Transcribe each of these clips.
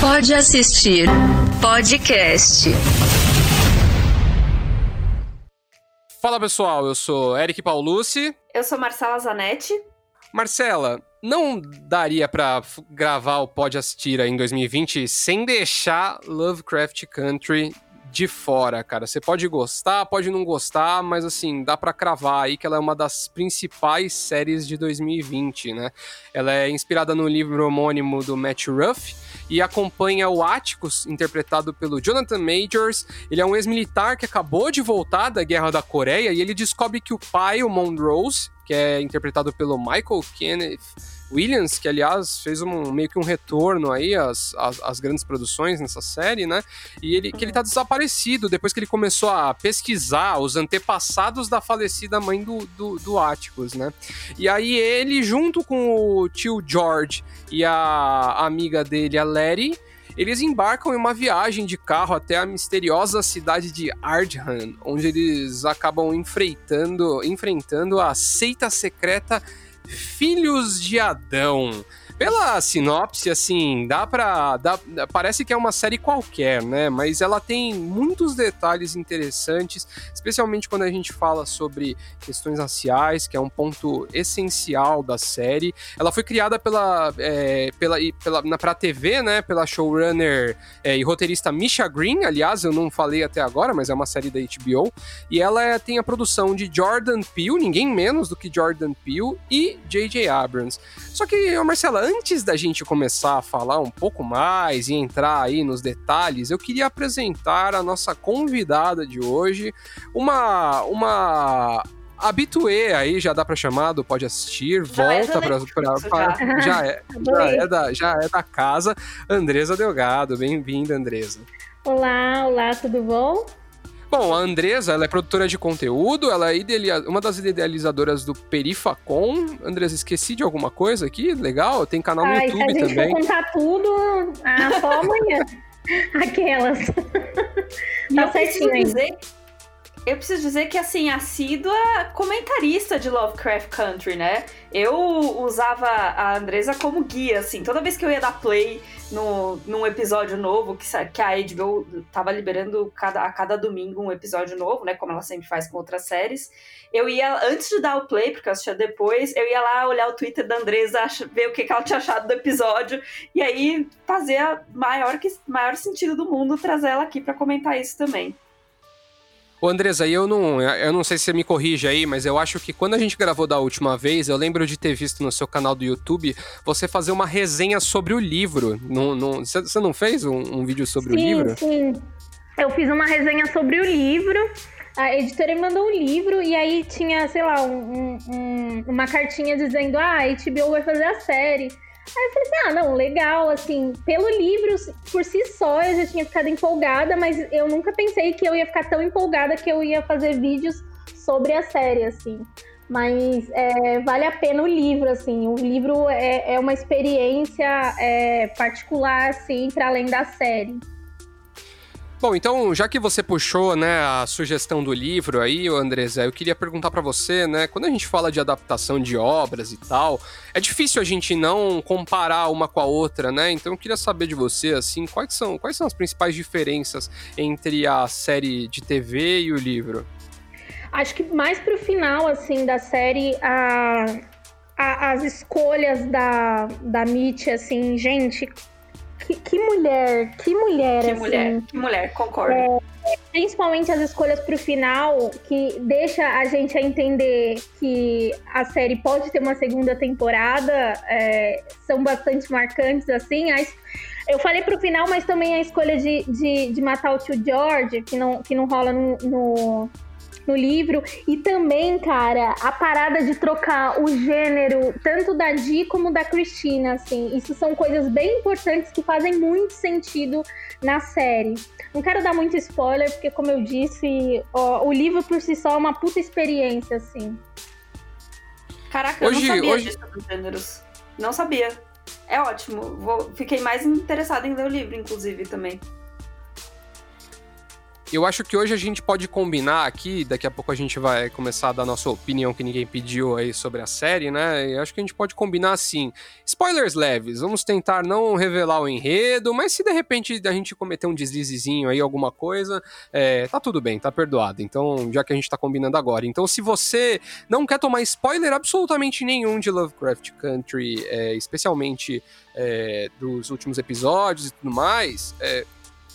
Pode assistir podcast. Fala pessoal, eu sou Eric Paulucci. Eu sou Marcela Zanetti. Marcela, não daria para gravar o Pode Assistir em 2020 sem deixar Lovecraft Country de fora, cara. Você pode gostar, pode não gostar, mas assim, dá para cravar aí que ela é uma das principais séries de 2020, né? Ela é inspirada no livro homônimo do Matt Ruff e acompanha o Atticus, interpretado pelo Jonathan Majors. Ele é um ex-militar que acabou de voltar da Guerra da Coreia e ele descobre que o pai, o Monrose, que é interpretado pelo Michael Kenneth Williams, que aliás fez um, meio que um retorno aí às, às, às, grandes produções nessa série, né? E ele, que ele tá desaparecido depois que ele começou a pesquisar os antepassados da falecida mãe do, do, do Atticus, né? E aí ele, junto com o tio George e a amiga dele, a Letty, eles embarcam em uma viagem de carro até a misteriosa cidade de Ardhan, onde eles acabam enfrentando, enfrentando a seita secreta Filhos de Adão. Pela sinopse, assim, dá pra. Dá, parece que é uma série qualquer, né? Mas ela tem muitos detalhes interessantes, especialmente quando a gente fala sobre questões raciais, que é um ponto essencial da série. Ela foi criada pela. É, pela, pela na, pra TV, né? Pela showrunner é, e roteirista Misha Green. Aliás, eu não falei até agora, mas é uma série da HBO. E ela é, tem a produção de Jordan Peele, ninguém menos do que Jordan Peele, e J.J. Abrams. Só que, Marcela, antes da gente começar a falar um pouco mais e entrar aí nos detalhes, eu queria apresentar a nossa convidada de hoje, uma uma habituê aí, já dá para chamar do Pode Assistir, já é volta é para já. é, já, é da, já é da casa, Andresa Delgado. Bem-vinda, Andresa. Olá, olá, tudo bom? Bom, a Andresa, ela é produtora de conteúdo, ela é uma das idealizadoras do Perifacom. Andresa, esqueci de alguma coisa aqui? Legal, tem canal no Ai, YouTube se a gente também. For contar tudo, ah, só amanhã. Aquelas. tá certinho dizer, eu preciso dizer que, assim, assídua comentarista de Lovecraft Country, né? Eu usava a Andresa como guia, assim. Toda vez que eu ia dar play no, num episódio novo, que, que a HBO tava liberando cada, a cada domingo um episódio novo, né? Como ela sempre faz com outras séries. Eu ia, antes de dar o play, porque eu assistia depois, eu ia lá olhar o Twitter da Andresa, ver o que, que ela tinha achado do episódio. E aí fazia maior, que, maior sentido do mundo trazer ela aqui para comentar isso também. Ô Andresa, eu não, eu não sei se você me corrige aí, mas eu acho que quando a gente gravou da última vez, eu lembro de ter visto no seu canal do YouTube você fazer uma resenha sobre o livro. Não, não, você não fez um, um vídeo sobre sim, o livro? Sim, eu fiz uma resenha sobre o livro. A editora me mandou um livro e aí tinha, sei lá, um, um, uma cartinha dizendo: ah, a HBO vai fazer a série. Aí eu falei assim, ah, não, legal, assim, pelo livro por si só eu já tinha ficado empolgada, mas eu nunca pensei que eu ia ficar tão empolgada que eu ia fazer vídeos sobre a série, assim. Mas é, vale a pena o livro, assim. O livro é, é uma experiência é, particular, assim, para além da série. Bom, então, já que você puxou, né, a sugestão do livro aí, Andresa, eu queria perguntar para você, né, quando a gente fala de adaptação de obras e tal, é difícil a gente não comparar uma com a outra, né? Então eu queria saber de você, assim, quais são, quais são as principais diferenças entre a série de TV e o livro? Acho que mais pro final, assim, da série, a, a as escolhas da, da Mitch, assim, gente, que, que mulher, que mulher, que assim. mulher, que mulher, concordo. É, principalmente as escolhas pro final, que deixa a gente a entender que a série pode ter uma segunda temporada, é, são bastante marcantes, assim. As, eu falei pro final, mas também a escolha de, de, de matar o tio George, que não, que não rola no, no no livro. E também, cara, a parada de trocar o gênero, tanto da Di como da Cristina, assim. Isso são coisas bem importantes que fazem muito sentido na série. Não quero dar muito spoiler, porque, como eu disse, ó, o livro por si só é uma puta experiência, assim. Caraca, hoje, eu não sabia hoje... dos gêneros. Não sabia. É ótimo. Vou... Fiquei mais interessada em ler o livro, inclusive, também. Eu acho que hoje a gente pode combinar aqui, daqui a pouco a gente vai começar a dar nossa opinião que ninguém pediu aí sobre a série, né? Eu acho que a gente pode combinar assim. Spoilers leves, vamos tentar não revelar o enredo, mas se de repente a gente cometer um deslizezinho aí, alguma coisa, é, tá tudo bem, tá perdoado. Então, já que a gente tá combinando agora. Então, se você não quer tomar spoiler absolutamente nenhum de Lovecraft Country, é, especialmente é, dos últimos episódios e tudo mais, é,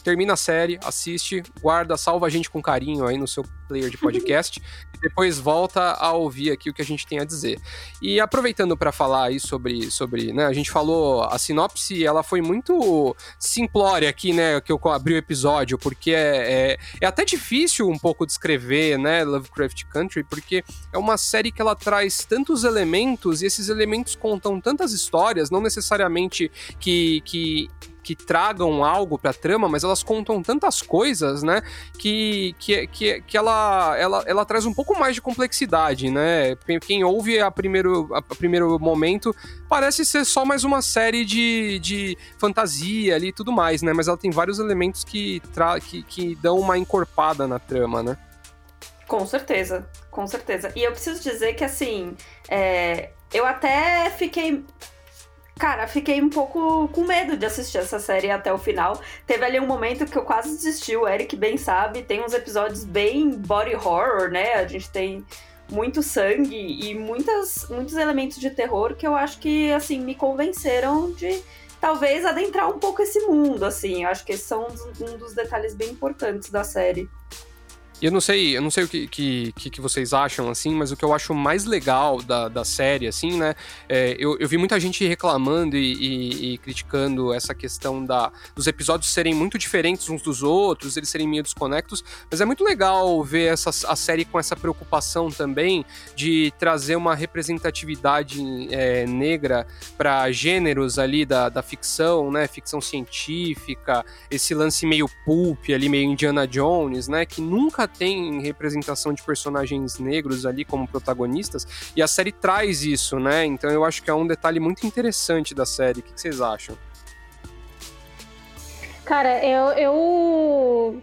termina a série, assiste, guarda, salva a gente com carinho aí no seu player de podcast e depois volta a ouvir aqui o que a gente tem a dizer. E aproveitando para falar aí sobre, sobre, né, a gente falou a sinopse, ela foi muito simplória aqui, né, que eu abri o episódio, porque é, é, é até difícil um pouco descrever, né, Lovecraft Country, porque é uma série que ela traz tantos elementos e esses elementos contam tantas histórias, não necessariamente que, que que tragam algo pra trama, mas elas contam tantas coisas, né? Que, que, que, que ela, ela, ela traz um pouco mais de complexidade, né? Quem ouve a primeiro, a primeiro momento parece ser só mais uma série de, de fantasia ali e tudo mais, né? Mas ela tem vários elementos que, tra que, que dão uma encorpada na trama, né? Com certeza, com certeza. E eu preciso dizer que, assim, é, eu até fiquei Cara, fiquei um pouco com medo de assistir essa série até o final. Teve ali um momento que eu quase desisti, o Eric bem sabe. Tem uns episódios bem body horror, né? A gente tem muito sangue e muitas, muitos elementos de terror que eu acho que, assim, me convenceram de talvez adentrar um pouco esse mundo, assim. Eu acho que esses são um dos detalhes bem importantes da série. E eu não sei, eu não sei o que, que, que, vocês acham, assim, mas o que eu acho mais legal da, da série, assim, né? É, eu, eu vi muita gente reclamando e, e, e, criticando essa questão da, dos episódios serem muito diferentes uns dos outros, eles serem meio desconectos, mas é muito legal ver essa, a série com essa preocupação também de trazer uma representatividade é, negra para gêneros ali da, da ficção, né? Ficção científica, esse lance meio pulp ali, meio Indiana Jones, né? Que nunca tem representação de personagens negros ali como protagonistas, e a série traz isso, né? Então eu acho que é um detalhe muito interessante da série. O que vocês acham? Cara, eu, eu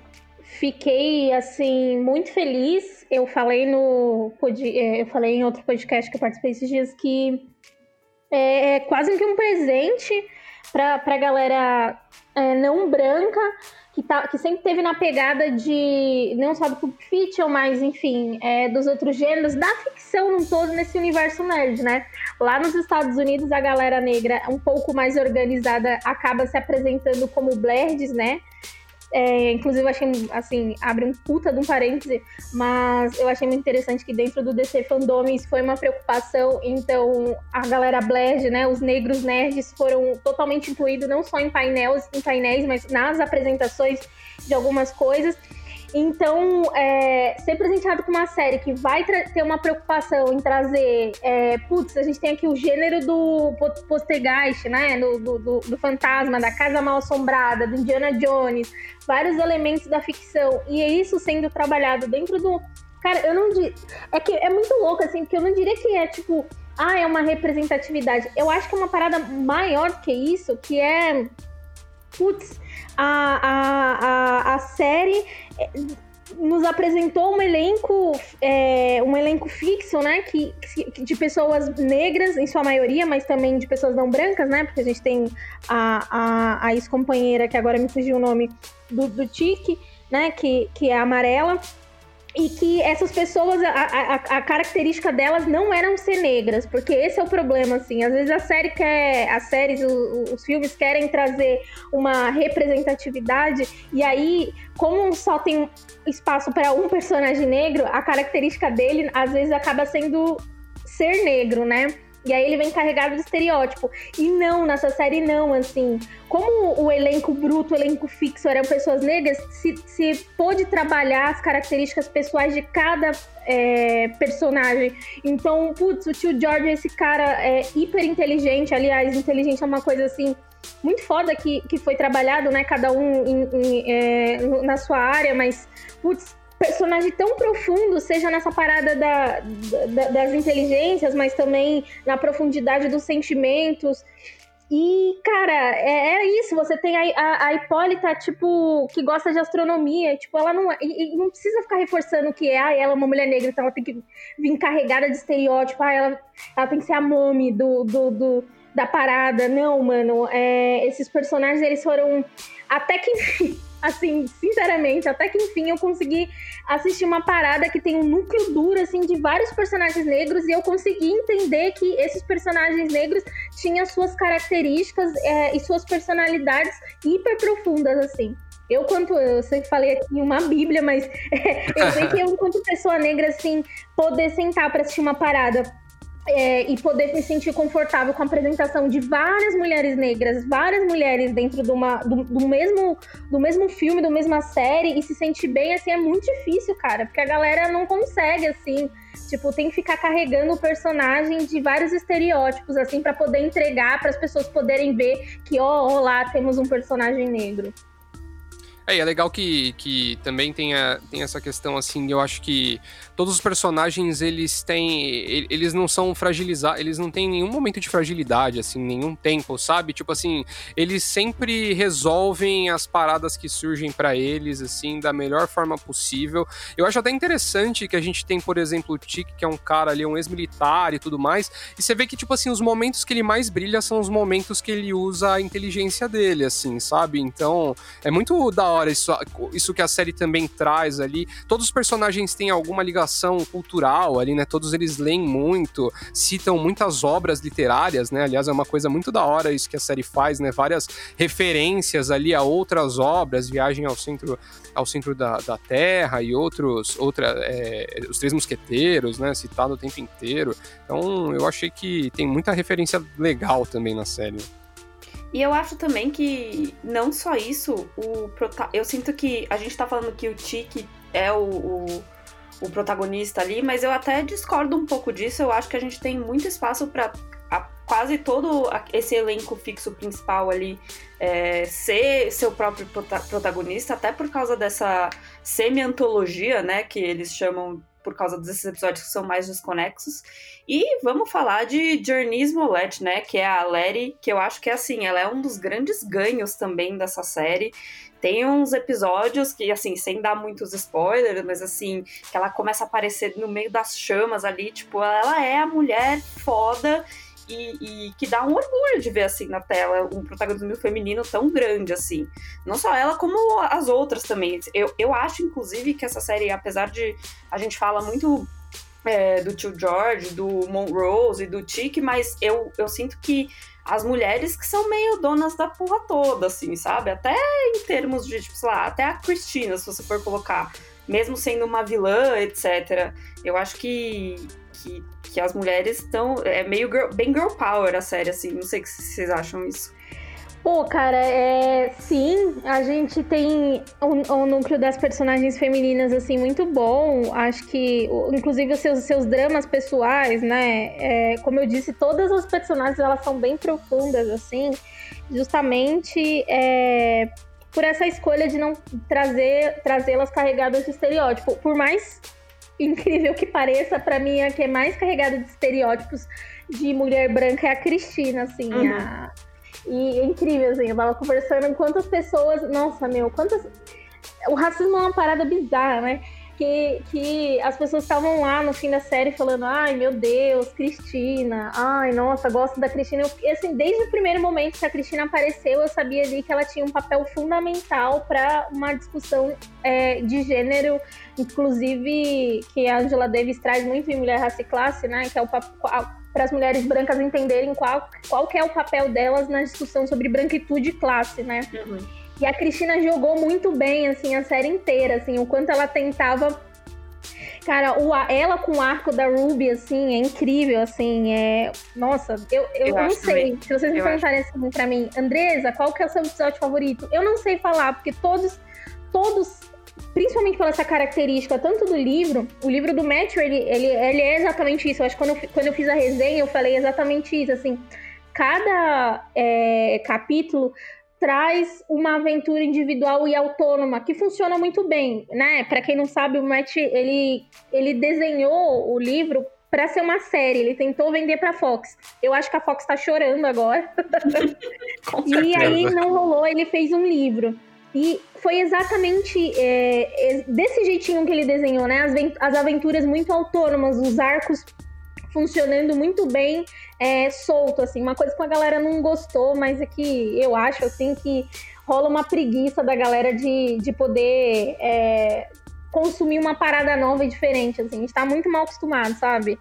fiquei assim muito feliz. Eu falei no é, eu falei em outro podcast que eu participei esses dias que é, é quase que um presente para a galera é, não branca que, tá, que sempre teve na pegada de não só do Pulp Fiction, mas enfim, é, dos outros gêneros, da ficção num todo nesse universo nerd, né? Lá nos Estados Unidos, a galera negra um pouco mais organizada acaba se apresentando como blerds, né? É, inclusive, eu achei, assim, abre um puta de um parêntese, mas eu achei muito interessante que dentro do DC Fandom isso foi uma preocupação. Então, a galera Bled, né, os negros nerds foram totalmente incluídos não só em painéis, em painéis, mas nas apresentações de algumas coisas. Então, é, ser presenteado com uma série que vai ter uma preocupação em trazer. É, putz, a gente tem aqui o gênero do Postergeist, né? Do, do, do, fantasma, da Casa Mal Assombrada, do Indiana Jones, vários elementos da ficção. E é isso sendo trabalhado dentro do. Cara, eu não. É que é muito louco, assim, porque eu não diria que é tipo. Ah, é uma representatividade. Eu acho que é uma parada maior que isso, que é. Putz a, a, a, a série é, nos apresentou um elenco, é, um elenco fixo, né? Que, que, de pessoas negras, em sua maioria, mas também de pessoas não brancas, né? Porque a gente tem a, a, a ex-companheira, que agora me fugiu o nome, do, do Tique, né? Que, que é amarela e que essas pessoas, a, a, a, característica delas não eram ser negras, porque esse é o problema, assim. Às vezes a série quer, as séries, os, os filmes querem trazer uma representatividade, e aí, como só tem espaço para um personagem negro, a característica dele às vezes acaba sendo ser negro, né? E aí ele vem carregado de estereótipo. E não, nessa série não, assim. Como o elenco bruto, o elenco fixo eram pessoas negras, se, se pôde trabalhar as características pessoais de cada é, personagem. Então, putz, o tio George, esse cara é hiper inteligente. Aliás, inteligente é uma coisa assim muito foda que, que foi trabalhado, né? Cada um em, em, é, na sua área, mas, putz, personagem tão profundo, seja nessa parada da, da, das inteligências, mas também na profundidade dos sentimentos. E, cara, é, é, isso, você tem a, a, a, Hipólita, tipo, que gosta de astronomia, tipo, ela não, e, e não precisa ficar reforçando que ah, ela é uma mulher negra, então ela tem que vir carregada de estereótipo, ah, ela, ela tem que ser a mami do, do, do da parada. Não, mano, é, esses personagens, eles foram até que assim, sinceramente, até que enfim eu consegui assistir uma parada que tem um núcleo duro, assim, de vários personagens negros e eu consegui entender que esses personagens negros tinham suas características é, e suas personalidades hiper profundas, assim. Eu, quanto eu sei que falei aqui uma bíblia, mas é, eu sei que eu, enquanto pessoa negra, assim, poder sentar para assistir uma parada é, e poder me sentir confortável com a apresentação de várias mulheres negras, várias mulheres dentro de uma, do, do, mesmo, do mesmo filme, do mesma série, e se sentir bem, assim, é muito difícil, cara, porque a galera não consegue, assim, tipo, tem que ficar carregando o personagem de vários estereótipos, assim, para poder entregar, para as pessoas poderem ver que, ó, oh, lá temos um personagem negro. É, é legal que, que também tem, tem essa questão, assim, eu acho que todos os personagens, eles têm, eles não são fragilizados, eles não têm nenhum momento de fragilidade, assim, nenhum tempo, sabe? Tipo assim, eles sempre resolvem as paradas que surgem para eles, assim, da melhor forma possível. Eu acho até interessante que a gente tem, por exemplo, o Tic, que é um cara ali, um ex-militar e tudo mais, e você vê que, tipo assim, os momentos que ele mais brilha são os momentos que ele usa a inteligência dele, assim, sabe? Então, é muito da hora hora isso, isso que a série também traz ali. Todos os personagens têm alguma ligação cultural ali, né? Todos eles leem muito, citam muitas obras literárias, né? Aliás, é uma coisa muito da hora isso que a série faz, né? Várias referências ali a outras obras, Viagem ao Centro ao centro da, da Terra e outros, outra, é, os Três Mosqueteiros, né, citado o tempo inteiro. Então, eu achei que tem muita referência legal também na série. E eu acho também que não só isso, o prota... eu sinto que a gente tá falando que o Tiki é o, o, o, protagonista ali, mas eu até discordo um pouco disso. Eu acho que a gente tem muito espaço para quase todo esse elenco fixo principal ali é, ser seu próprio protagonista, até por causa dessa semi-antologia, né, que eles chamam por causa desses episódios que são mais desconexos. E vamos falar de Journey Smollett, né? Que é a Letty, que eu acho que é assim, ela é um dos grandes ganhos também dessa série. Tem uns episódios que, assim, sem dar muitos spoilers, mas assim, que ela começa a aparecer no meio das chamas ali, tipo, ela é a mulher foda e, e, que dá um orgulho de ver assim na tela um protagonismo feminino tão grande assim. Não só ela, como as outras também. Eu, eu acho, inclusive, que essa série, apesar de a gente fala muito é, do tio George, do Monrose e do Chick, mas eu, eu sinto que as mulheres que são meio donas da porra toda, assim, sabe? Até em termos de, tipo, sei lá, até a Cristina, se você for colocar, mesmo sendo uma vilã, etc. Eu acho que, que, que as mulheres estão. É meio girl, bem girl power a série, assim. Não sei o que vocês acham isso. Pô, cara, é, sim, a gente tem um, um, núcleo das personagens femininas, assim, muito bom. Acho que, inclusive, os seus, seus dramas pessoais, né? É, como eu disse, todas as personagens, elas são bem profundas, assim, justamente é, por essa escolha de não trazer trazê-las carregadas de estereótipo. Por mais incrível que pareça, para mim a que é mais carregada de estereótipos de mulher branca é a Cristina, assim. Uhum. A... E é incrível, assim, eu tava conversando com quantas pessoas. Nossa, meu, quantas. O racismo é uma parada bizarra, né? Que, que as pessoas estavam lá no fim da série falando: ai meu Deus, Cristina, ai nossa, gosto da Cristina. Eu, assim, desde o primeiro momento que a Cristina apareceu, eu sabia ali que ela tinha um papel fundamental para uma discussão é, de gênero, inclusive que a Angela Davis traz muito em Mulher, Raça e Classe, né? Que é o para as mulheres brancas entenderem qual, qual que é o papel delas na discussão sobre branquitude e classe, né? Uhum. E a Cristina jogou muito bem, assim, a série inteira, assim, o quanto ela tentava. Cara, o, ela com o arco da Ruby, assim, é incrível, assim, é... Nossa, eu, eu, eu não sei. Se vocês me perguntarem assim pra mim, Andresa, qual que é o seu episódio favorito? Eu não sei falar, porque todos, todos principalmente pela essa característica, tanto do livro, o livro do Matthew, ele, ele, ele é exatamente isso. Eu acho que quando eu, quando eu fiz a resenha, eu falei exatamente isso, assim, cada é, capítulo traz uma aventura individual e autônoma que funciona muito bem, né? Para quem não sabe, o Matt ele, ele desenhou o livro para ser uma série, ele tentou vender pra Fox. Eu acho que a Fox tá chorando agora. e aí não rolou, ele fez um livro. E foi exatamente é, é, desse jeitinho que ele desenhou, né? As, as aventuras muito autônomas, os arcos funcionando muito bem é, solto, assim. Uma coisa que a galera não gostou, mas é que eu acho, assim, que rola uma preguiça da galera de, de poder é, consumir uma parada nova e diferente, assim. A gente tá muito mal acostumado, sabe?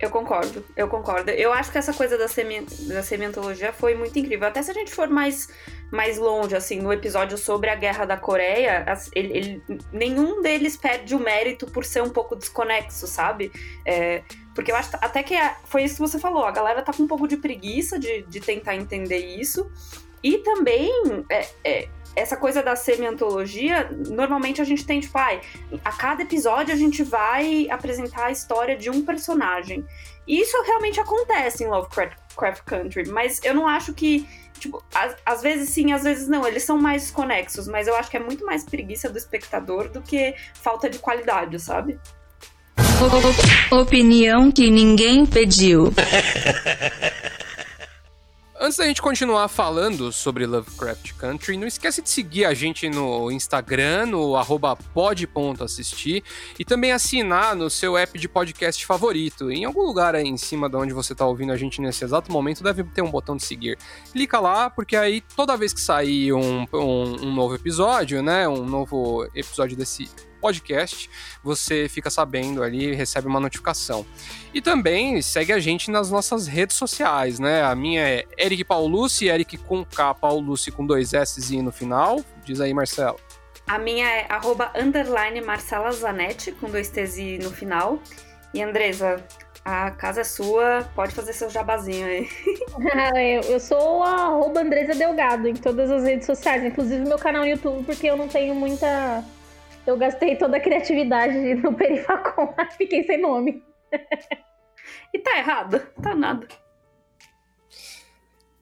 Eu concordo, eu concordo. Eu acho que essa coisa da, semi, da sementologia foi muito incrível. Até se a gente for mais, mais longe, assim, no episódio sobre a Guerra da Coreia, ele, ele, nenhum deles perde o mérito por ser um pouco desconexo, sabe? É, porque eu acho até que é, foi isso que você falou, a galera tá com um pouco de preguiça de, de tentar entender isso. E também, é, é, essa coisa da semi-antologia, normalmente a gente tem, tipo, ai, a cada episódio a gente vai apresentar a história de um personagem. E isso realmente acontece em Lovecraft Country, mas eu não acho que, tipo, às, às vezes sim, às vezes não, eles são mais conexos, mas eu acho que é muito mais preguiça do espectador do que falta de qualidade, sabe? Opinião que ninguém pediu. Antes da gente continuar falando sobre Lovecraft Country, não esquece de seguir a gente no Instagram, no pod.assistir e também assinar no seu app de podcast favorito. Em algum lugar aí em cima de onde você está ouvindo a gente nesse exato momento, deve ter um botão de seguir. Clica lá, porque aí toda vez que sair um, um, um novo episódio, né, um novo episódio desse podcast, você fica sabendo ali, recebe uma notificação. E também segue a gente nas nossas redes sociais, né? A minha é Eric Paulucci, Eric com K, Paulucci com dois S no final. Diz aí, Marcelo. A minha é arroba underline Marcela Zanetti, com dois T's no final. E Andresa, a casa é sua, pode fazer seu jabazinho aí. eu sou a arroba Andresa Delgado em todas as redes sociais, inclusive meu canal no YouTube, porque eu não tenho muita eu gastei toda a criatividade no Perifacom, fiquei sem nome. e tá errado, tá nada.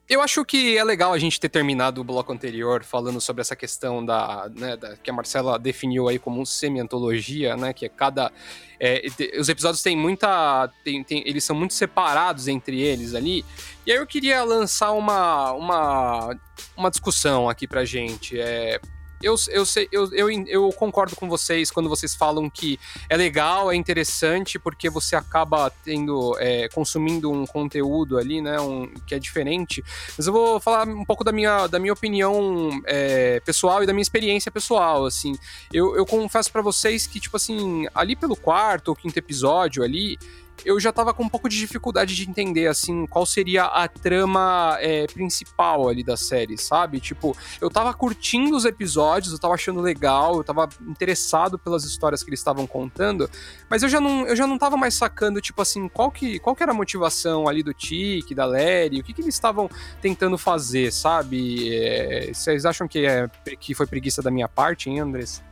Eu acho que é legal a gente ter terminado o bloco anterior falando sobre essa questão da, né, da que a Marcela definiu aí como um semi-antologia, né? Que é cada. É, os episódios têm muita. Tem, tem, eles são muito separados entre eles ali. E aí eu queria lançar uma, uma, uma discussão aqui pra gente. É, eu, eu, sei, eu, eu, eu concordo com vocês quando vocês falam que é legal, é interessante, porque você acaba tendo, é, consumindo um conteúdo ali, né, um, que é diferente. Mas eu vou falar um pouco da minha, da minha opinião é, pessoal e da minha experiência pessoal, assim. Eu, eu confesso para vocês que, tipo assim, ali pelo quarto ou quinto episódio ali, eu já tava com um pouco de dificuldade de entender, assim, qual seria a trama é, principal ali da série, sabe? Tipo, eu tava curtindo os episódios, eu tava achando legal, eu tava interessado pelas histórias que eles estavam contando, mas eu já não, eu já não tava mais sacando, tipo assim, qual que, qual que era a motivação ali do Tiki, da Larry, o que que eles estavam tentando fazer, sabe? É, vocês acham que, é, que foi preguiça da minha parte, hein, Andrés?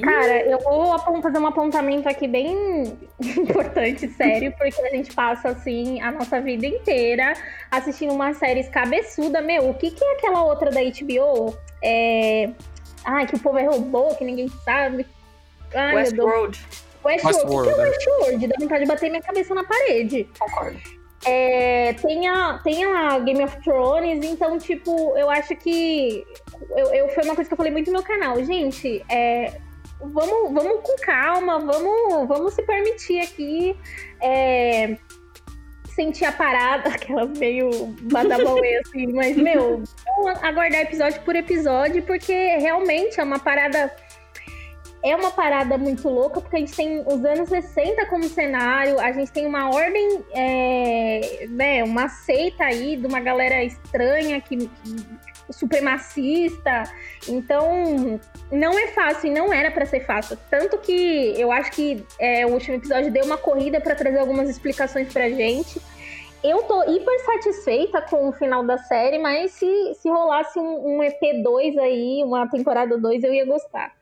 Cara, eu vou fazer um apontamento aqui bem importante, sério, porque a gente passa, assim, a nossa vida inteira assistindo uma série cabeçuda. Meu, o que, que é aquela outra da HBO? É... Ai, que o povo é robô, que ninguém sabe. Ai, Westworld. Westworld. Westworld. O que é Westworld? Dá vontade de bater minha cabeça na parede. Concordo. É, tem, a, tem a Game of Thrones, então, tipo, eu acho que. Eu, eu, foi uma coisa que eu falei muito no meu canal. Gente, é, vamos, vamos com calma, vamos, vamos se permitir aqui é, sentir a parada, aquela meio badabauê assim, mas, meu, vamos aguardar episódio por episódio, porque realmente é uma parada. É uma parada muito louca, porque a gente tem os anos 60 como cenário, a gente tem uma ordem, é, né, uma seita aí de uma galera estranha que supremacista. Então, não é fácil e não era para ser fácil. Tanto que eu acho que é, o último episódio deu uma corrida para trazer algumas explicações pra gente. Eu tô hiper satisfeita com o final da série, mas se, se rolasse um, um EP2 aí, uma temporada 2, eu ia gostar.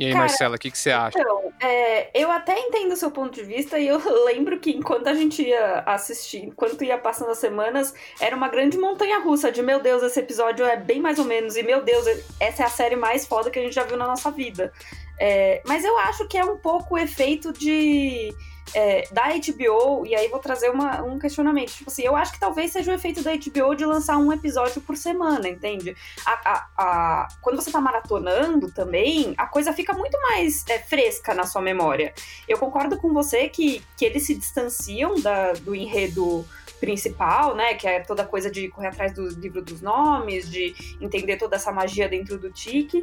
E aí, Cara, Marcela, o que, que você acha? Então, é, eu até entendo o seu ponto de vista e eu lembro que enquanto a gente ia assistir, enquanto ia passando as semanas, era uma grande montanha russa de meu Deus, esse episódio é bem mais ou menos, e meu Deus, essa é a série mais foda que a gente já viu na nossa vida. É, mas eu acho que é um pouco o efeito de é, da HBO, e aí vou trazer uma, um questionamento. Tipo assim, eu acho que talvez seja o efeito da HBO de lançar um episódio por semana, entende? A, a, a, quando você tá maratonando também, a coisa fica muito mais é, fresca na sua memória. Eu concordo com você que, que eles se distanciam da, do enredo principal, né? Que é toda coisa de correr atrás do livro dos nomes, de entender toda essa magia dentro do tique.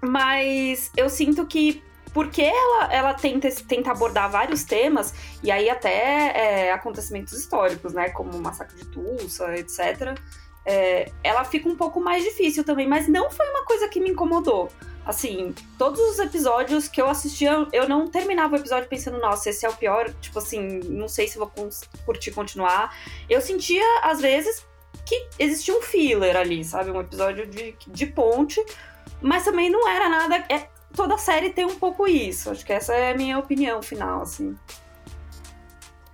Mas eu sinto que porque ela, ela tenta, tenta abordar vários temas, e aí até é, acontecimentos históricos, né? Como o massacre de Tulsa, etc. É, ela fica um pouco mais difícil também, mas não foi uma coisa que me incomodou. Assim, todos os episódios que eu assistia, eu não terminava o episódio pensando, nossa, esse é o pior, tipo assim, não sei se vou curtir continuar. Eu sentia, às vezes, que existia um filler ali, sabe? Um episódio de, de ponte, mas também não era nada. É, toda série tem um pouco isso. Acho que essa é a minha opinião final, assim.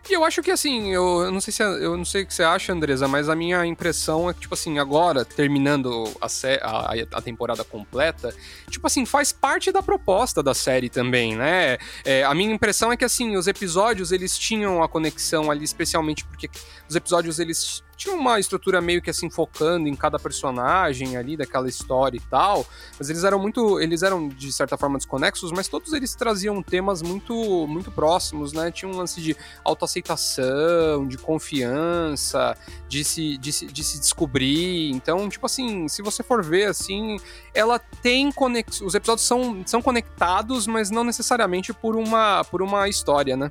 E eu acho que assim, eu, não sei se eu não sei o que você acha, Andresa, mas a minha impressão é que, tipo assim, agora, terminando a, a, a temporada completa, tipo assim, faz parte da proposta da série também, né? É, a minha impressão é que, assim, os episódios, eles tinham a conexão ali, especialmente porque os episódios, eles tinha uma estrutura meio que assim focando em cada personagem ali daquela história e tal, mas eles eram muito, eles eram de certa forma desconexos, mas todos eles traziam temas muito muito próximos, né? Tinha um lance de autoaceitação, de confiança, de se, de se, de se descobrir. Então, tipo assim, se você for ver assim, ela tem conex... os episódios são, são conectados, mas não necessariamente por uma por uma história, né?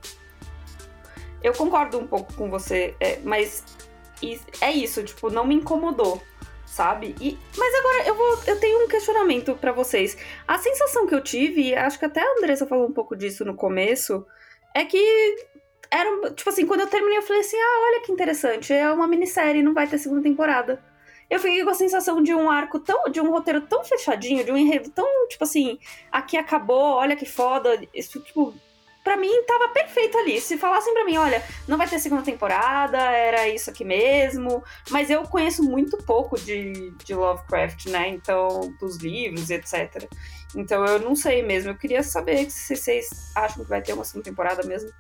Eu concordo um pouco com você, é, mas e é isso, tipo, não me incomodou, sabe? E, mas agora eu vou, eu tenho um questionamento para vocês. A sensação que eu tive, acho que até a Andressa falou um pouco disso no começo, é que era, tipo assim, quando eu terminei eu falei assim: "Ah, olha que interessante, é uma minissérie, não vai ter segunda temporada". Eu fiquei com a sensação de um arco tão. de um roteiro tão fechadinho, de um enredo tão, tipo assim, aqui acabou, olha que foda. Isso, tipo, para mim tava perfeito ali. Se falassem para mim, olha, não vai ter segunda temporada, era isso aqui mesmo. Mas eu conheço muito pouco de, de Lovecraft, né? Então, dos livros, etc. Então eu não sei mesmo. Eu queria saber se vocês acham que vai ter uma segunda temporada mesmo.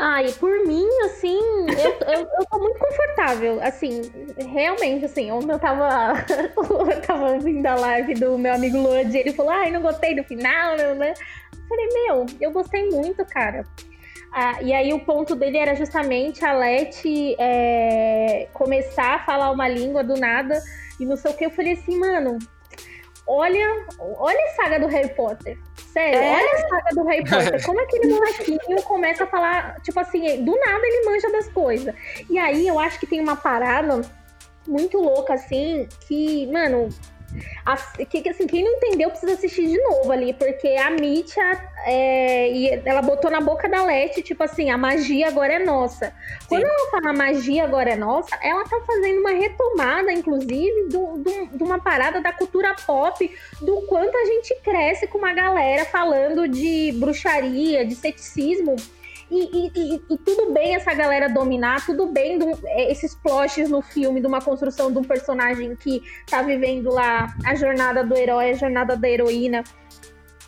Ah, e por mim, assim, eu, eu, eu tô muito confortável. Assim, realmente, assim, ontem eu tava. eu tava ouvindo a live do meu amigo Lodi, ele falou, ai, não gostei do final, né? Falei, meu, eu gostei muito, cara. Ah, e aí o ponto dele era justamente a Leti é, começar a falar uma língua do nada e não sei o que. Eu falei assim, mano, olha, olha a saga do Harry Potter. Sério, é? olha a saga do Harry Potter. Como aquele molequinho começa a falar, tipo assim, do nada ele manja das coisas. E aí eu acho que tem uma parada muito louca, assim, que, mano, que, assim, quem não entendeu precisa assistir de novo ali, porque a Mitya, é, e ela botou na boca da Leti, tipo assim, a magia agora é nossa. Quando Sim. ela fala magia agora é nossa, ela tá fazendo uma retomada, inclusive, do, do, de uma parada da cultura pop, do quanto a gente cresce com uma galera falando de bruxaria, de ceticismo e, e, e, tudo bem essa galera dominar, tudo bem do, é, esses plots no filme de uma construção de um personagem que tá vivendo lá a jornada do herói, a jornada da heroína,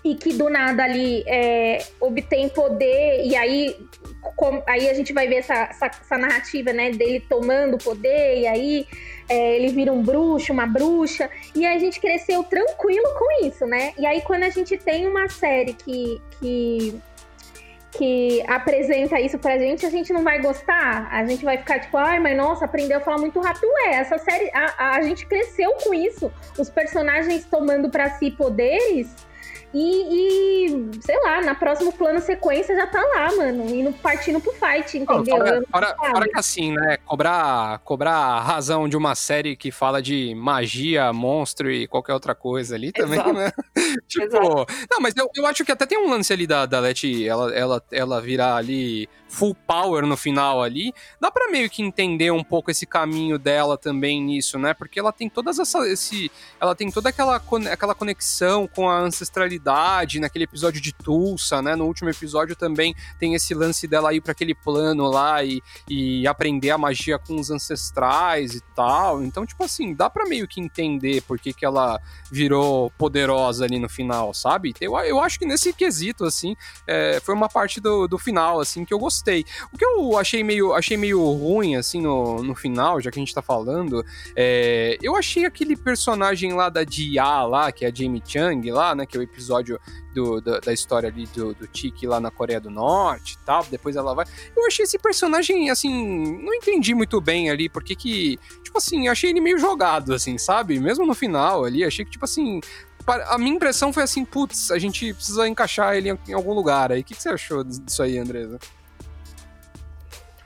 e que do nada ali é, obtém poder, e aí, com, aí a gente vai ver essa, essa, essa, narrativa né, dele tomando poder, e aí é, ele vira um bruxo, uma bruxa, e a gente cresceu tranquilo com isso, né? E aí quando a gente tem uma série que, que que apresenta isso pra gente, a gente não vai gostar. A gente vai ficar tipo, ai, mas nossa, aprendeu a falar muito rápido. É, essa série, a, a, a gente cresceu com isso. Os personagens tomando para si poderes e, e, sei lá, na próximo plano sequência já tá lá, mano. Indo, partindo pro fight, entendeu? Fora, fora, que assim, né? Cobrar, cobrar a razão de uma série que fala de magia, monstro e qualquer outra coisa ali também, Exato. né? tipo. Exato. Não, mas eu, eu acho que até tem um lance ali da, da Leti, ela, ela, ela virar ali full power no final ali. Dá para meio que entender um pouco esse caminho dela também nisso, né? Porque ela tem todas essa. Esse, ela tem toda aquela, aquela conexão com a ancestralidade naquele episódio de Tulsa, né? No último episódio também tem esse lance dela ir para aquele plano lá e, e aprender a magia com os ancestrais e tal. Então, tipo assim, dá para meio que entender por que, que ela virou poderosa ali no final, sabe? Eu, eu acho que nesse quesito, assim, é, foi uma parte do, do final, assim, que eu gostei. O que eu achei meio, achei meio ruim, assim, no, no final, já que a gente tá falando, é, eu achei aquele personagem lá da Dia lá, que é a Jamie Chung lá, né, que é o episódio do, da, da, história ali do, do Tiki lá na Coreia do Norte e tal, depois ela vai. Eu achei esse personagem, assim, não entendi muito bem ali, porque que. Tipo assim, achei ele meio jogado, assim, sabe? Mesmo no final ali, achei que, tipo assim. A minha impressão foi assim, putz, a gente precisa encaixar ele em algum lugar aí. O que, que você achou disso aí, Andresa?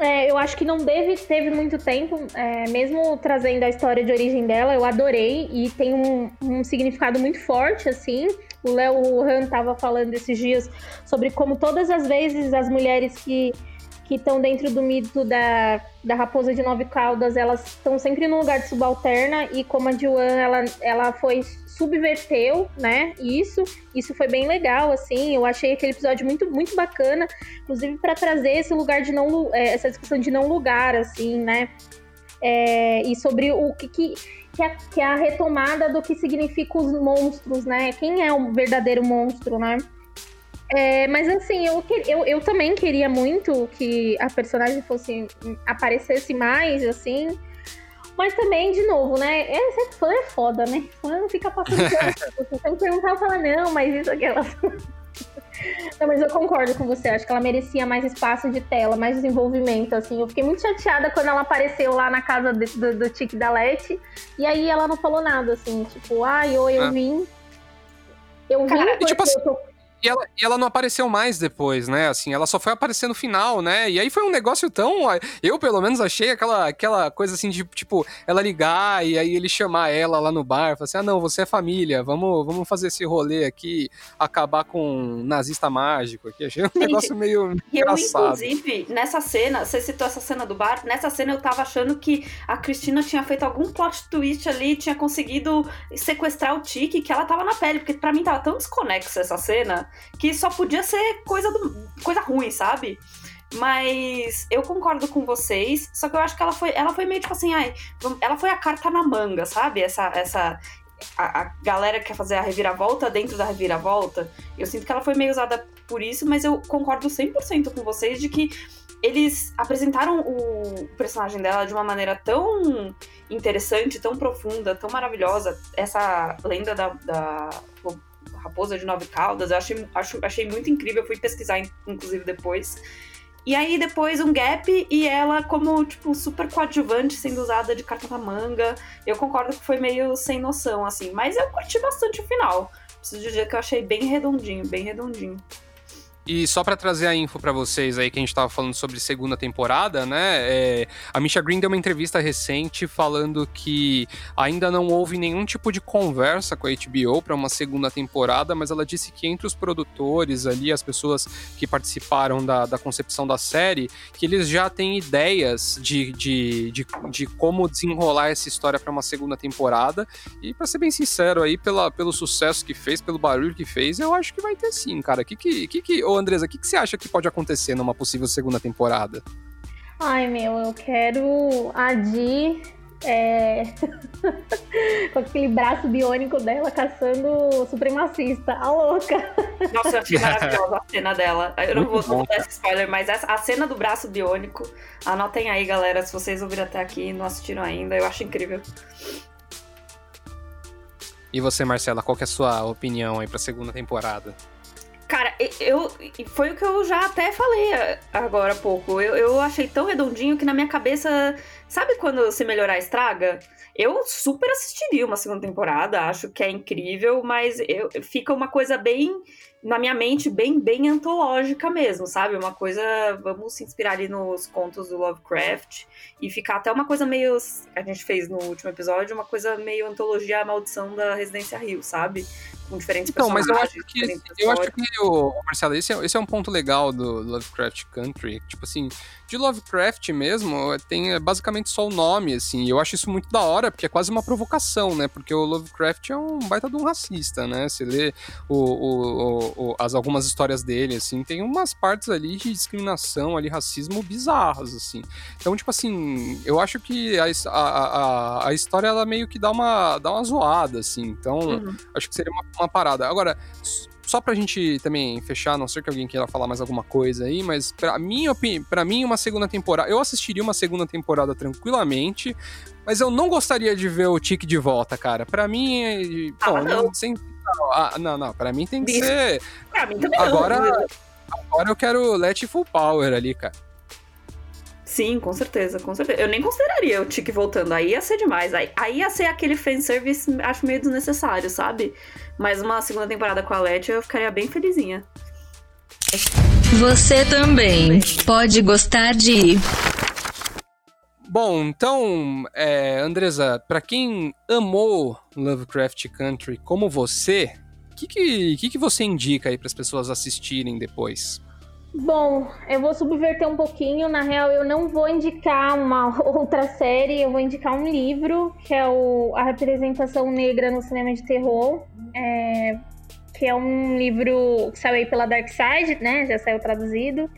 É, eu acho que não deve, teve muito tempo, é, mesmo trazendo a história de origem dela, eu adorei e tem um, um significado muito forte, assim. O Léo Han tava falando esses dias sobre como todas as vezes as mulheres que que estão dentro do mito da, da raposa de nove caudas, elas estão sempre no lugar de subalterna e como a Juan, ela, ela foi subverteu, né? Isso, isso foi bem legal, assim. Eu achei aquele episódio muito, muito bacana, inclusive para trazer esse lugar de não, é, essa discussão de não lugar, assim, né? É, e sobre o que, que que é, que a retomada do que significa os monstros, né? Quem é o verdadeiro monstro, né? É, mas assim, eu, eu, eu também queria muito que a personagem fosse aparecesse mais, assim. Mas também, de novo, né? Esse fã é foda, né? Fã não fica passando. Você sempre perguntar e falar, não, mas isso, aquela. Não, mas eu concordo com você. Acho que ela merecia mais espaço de tela, mais desenvolvimento, assim. Eu fiquei muito chateada quando ela apareceu lá na casa do, do, do Tique da Lete. E aí ela não falou nada, assim. Tipo, ai, oi, eu ah. vim. Eu vim Cara, porque tipo assim... eu tô e ela, e ela não apareceu mais depois, né? Assim, ela só foi aparecer no final, né? E aí foi um negócio tão. Eu, pelo menos, achei aquela, aquela coisa assim de, tipo, ela ligar e aí ele chamar ela lá no bar, falar assim: ah, não, você é família, vamos, vamos fazer esse rolê aqui, acabar com um nazista mágico aqui. Achei um Gente, negócio meio. engraçado. Eu, inclusive, nessa cena, você citou essa cena do bar, nessa cena eu tava achando que a Cristina tinha feito algum plot twist ali, tinha conseguido sequestrar o Tiki, que ela tava na pele, porque para mim tava tão desconexa essa cena que só podia ser coisa, do, coisa ruim, sabe? Mas eu concordo com vocês, só que eu acho que ela foi, ela foi meio tipo assim, ai, ela foi a carta na manga, sabe? Essa, essa a, a, galera que quer fazer a reviravolta dentro da reviravolta. Eu sinto que ela foi meio usada por isso, mas eu concordo 100% com vocês de que eles apresentaram o personagem dela de uma maneira tão interessante, tão profunda, tão maravilhosa. Essa lenda da, da Raposa de Nove Caldas. Eu achei, acho, achei muito incrível, fui pesquisar, inclusive, depois. E aí, depois, um gap e ela como, tipo, super coadjuvante sendo usada de carta na manga. Eu concordo que foi meio sem noção, assim. Mas eu curti bastante o final. Preciso dizer que eu achei bem redondinho, bem redondinho. E só para trazer a info para vocês aí que a gente tava falando sobre segunda temporada, né? É, a Misha Green deu uma entrevista recente falando que ainda não houve nenhum tipo de conversa com a HBO para uma segunda temporada, mas ela disse que entre os produtores ali, as pessoas que participaram da, da concepção da série, que eles já têm ideias de, de, de, de como desenrolar essa história para uma segunda temporada. E para ser bem sincero aí, pela, pelo sucesso que fez, pelo barulho que fez, eu acho que vai ter sim, cara. Que que, que, que Andresa, o que, que você acha que pode acontecer numa possível segunda temporada? Ai, meu, eu quero a Di é... com aquele braço biônico dela caçando supremacista. A louca. Nossa, eu achei maravilhosa a cena dela. Eu não vou, vou dar esse spoiler, mas essa, a cena do braço biônico, anotem aí, galera, se vocês ouviram até aqui e não assistiram ainda, eu acho incrível. E você, Marcela, qual é a sua opinião aí pra segunda temporada? Cara, eu foi o que eu já até falei agora há pouco. Eu, eu achei tão redondinho que na minha cabeça. Sabe quando se melhorar estraga? Eu super assistiria uma segunda temporada, acho que é incrível, mas eu, fica uma coisa bem na minha mente, bem, bem antológica mesmo, sabe? Uma coisa. Vamos se inspirar ali nos contos do Lovecraft e ficar até uma coisa meio. A gente fez no último episódio, uma coisa meio antologia A Maldição da Residência Rio, sabe? Com diferentes Então, mas eu acho que, eu acho que o, Marcelo, esse é, esse é um ponto legal do Lovecraft Country. Tipo assim, de Lovecraft mesmo, tem é, basicamente só o nome, assim. E eu acho isso muito da hora, porque é quase uma provocação, né? Porque o Lovecraft é um baita de um racista, né? Você lê o, o- o- as algumas histórias dele, assim, tem umas partes ali de discriminação, ali, racismo bizarras, assim. Então, tipo assim, eu acho que a, a, a, a história, ela meio que dá uma, dá uma zoada, assim. Então, Uhum. acho que seria uma, uma parada. Agora, só pra gente também fechar, não ser que alguém queira falar mais alguma coisa aí, mas pra mim, pra mim uma segunda temporada, eu assistiria uma segunda temporada tranquilamente, mas eu não gostaria de ver o Tique de volta, cara. Pra mim, é- Ah, bom, não. sem- não, ah, não, não, pra mim tem que Bicho. ser Pra mim também não. agora, agora eu quero Let Full Power ali, cara. Sim, com certeza, com certeza. Eu nem consideraria o Tiki voltando. Aí ia ser demais. Aí, aí ia ser aquele fanservice, acho meio desnecessário, sabe? Mas uma segunda temporada com a Letty eu ficaria bem felizinha. Você também pode gostar de. Bom, então, é, Andresa, pra quem amou Lovecraft Country como você, o que, que, que, que você indica aí pras pessoas assistirem depois? Bom, eu vou subverter um pouquinho. Na real, eu não vou indicar uma outra série, eu vou indicar um livro, que é o A Representação Negra no Cinema de Terror. é, que é um livro que saiu aí pela Dark Side, né? Já saiu traduzido.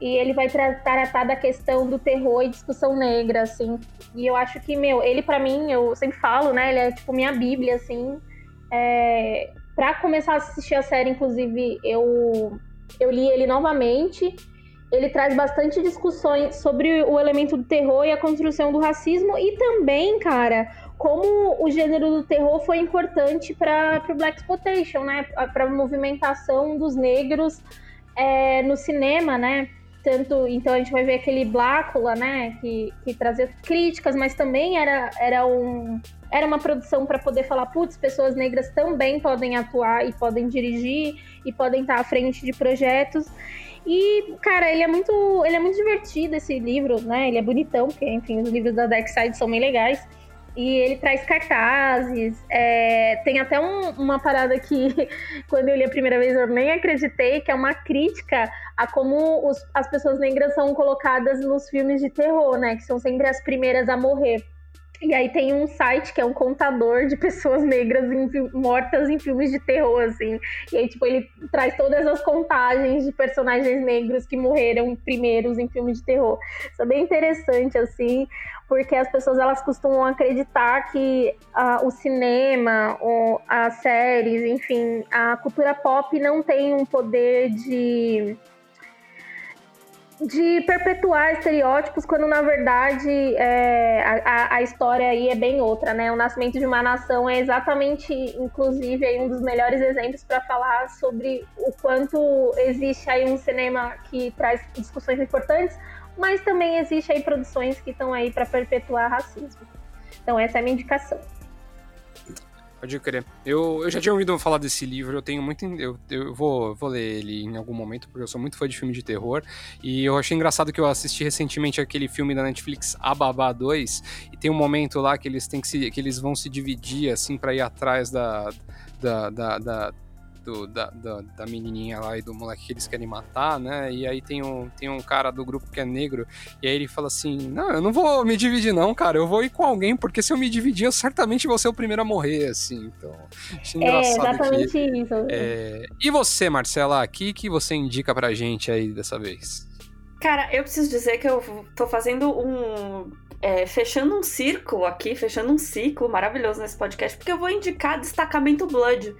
E ele vai tra- tratar da questão do terror e discussão negra, assim. E eu acho que, meu, ele pra mim, eu sempre falo, né? Ele é tipo minha bíblia, assim. É, pra começar a assistir a série, inclusive, eu eu li ele novamente. Ele traz bastante discussões sobre o elemento do terror e a construção do racismo e também, cara, como o gênero do terror foi importante para o Black Exploitation, né? Para a movimentação dos negros é, no cinema, né? Tanto, então a gente vai ver aquele Blácula, né? Que, que trazia críticas, mas também era, era um era uma produção para poder falar, putz, pessoas negras também podem atuar e podem dirigir e podem estar à frente de projetos. E, cara, ele é muito, ele é muito divertido esse livro, né? Ele é bonitão, porque, enfim, os livros da Dark Side são bem legais. E ele traz cartazes. é, tem até um- uma parada que, quando eu li a primeira vez, eu nem acreditei, que é uma crítica a como os- as pessoas negras são colocadas nos filmes de terror, né? Que são sempre as primeiras a morrer. E aí tem um site que é um contador de pessoas negras em mortas em filmes de terror, assim. E aí, tipo, ele traz todas as contagens de personagens negros que morreram primeiros em filmes de terror. Isso é bem interessante, assim, porque as pessoas elas costumam acreditar que ah, o cinema, ou as séries, enfim, a cultura pop não tem um poder de de perpetuar estereótipos quando na verdade é, a, a- história aí é bem outra, né? O nascimento de uma nação é exatamente, inclusive, aí um dos melhores exemplos para falar sobre o quanto existe aí um cinema que traz discussões importantes, mas também existe aí produções que estão aí para perpetuar racismo. Então essa é a minha indicação. Pode crer. Eu, eu já tinha ouvido falar desse livro, eu tenho muito. Eu, eu vou, vou ler ele em algum momento, porque eu sou muito fã de filme de terror. E eu achei engraçado que eu assisti recentemente aquele filme da Netflix, A Babá 2, e tem um momento lá que eles têm que se. que eles vão se dividir, assim, pra ir atrás da. da. da, da do- da, da, da menininha lá e do moleque que eles querem matar, né? E aí tem um, tem um cara do grupo que é negro, e aí ele fala assim: Não, eu não vou me dividir, não, cara. Eu vou ir com alguém, porque se eu me dividir, eu certamente vou ser o primeiro a morrer, assim. Então, achei É engraçado aqui. exatamente isso. É, E você, Marcela, o que, que você indica pra gente aí dessa vez? Cara, eu preciso dizer que eu tô fazendo um. é, fechando um círculo aqui, fechando um ciclo maravilhoso nesse podcast, porque eu vou indicar Destacamento Blood.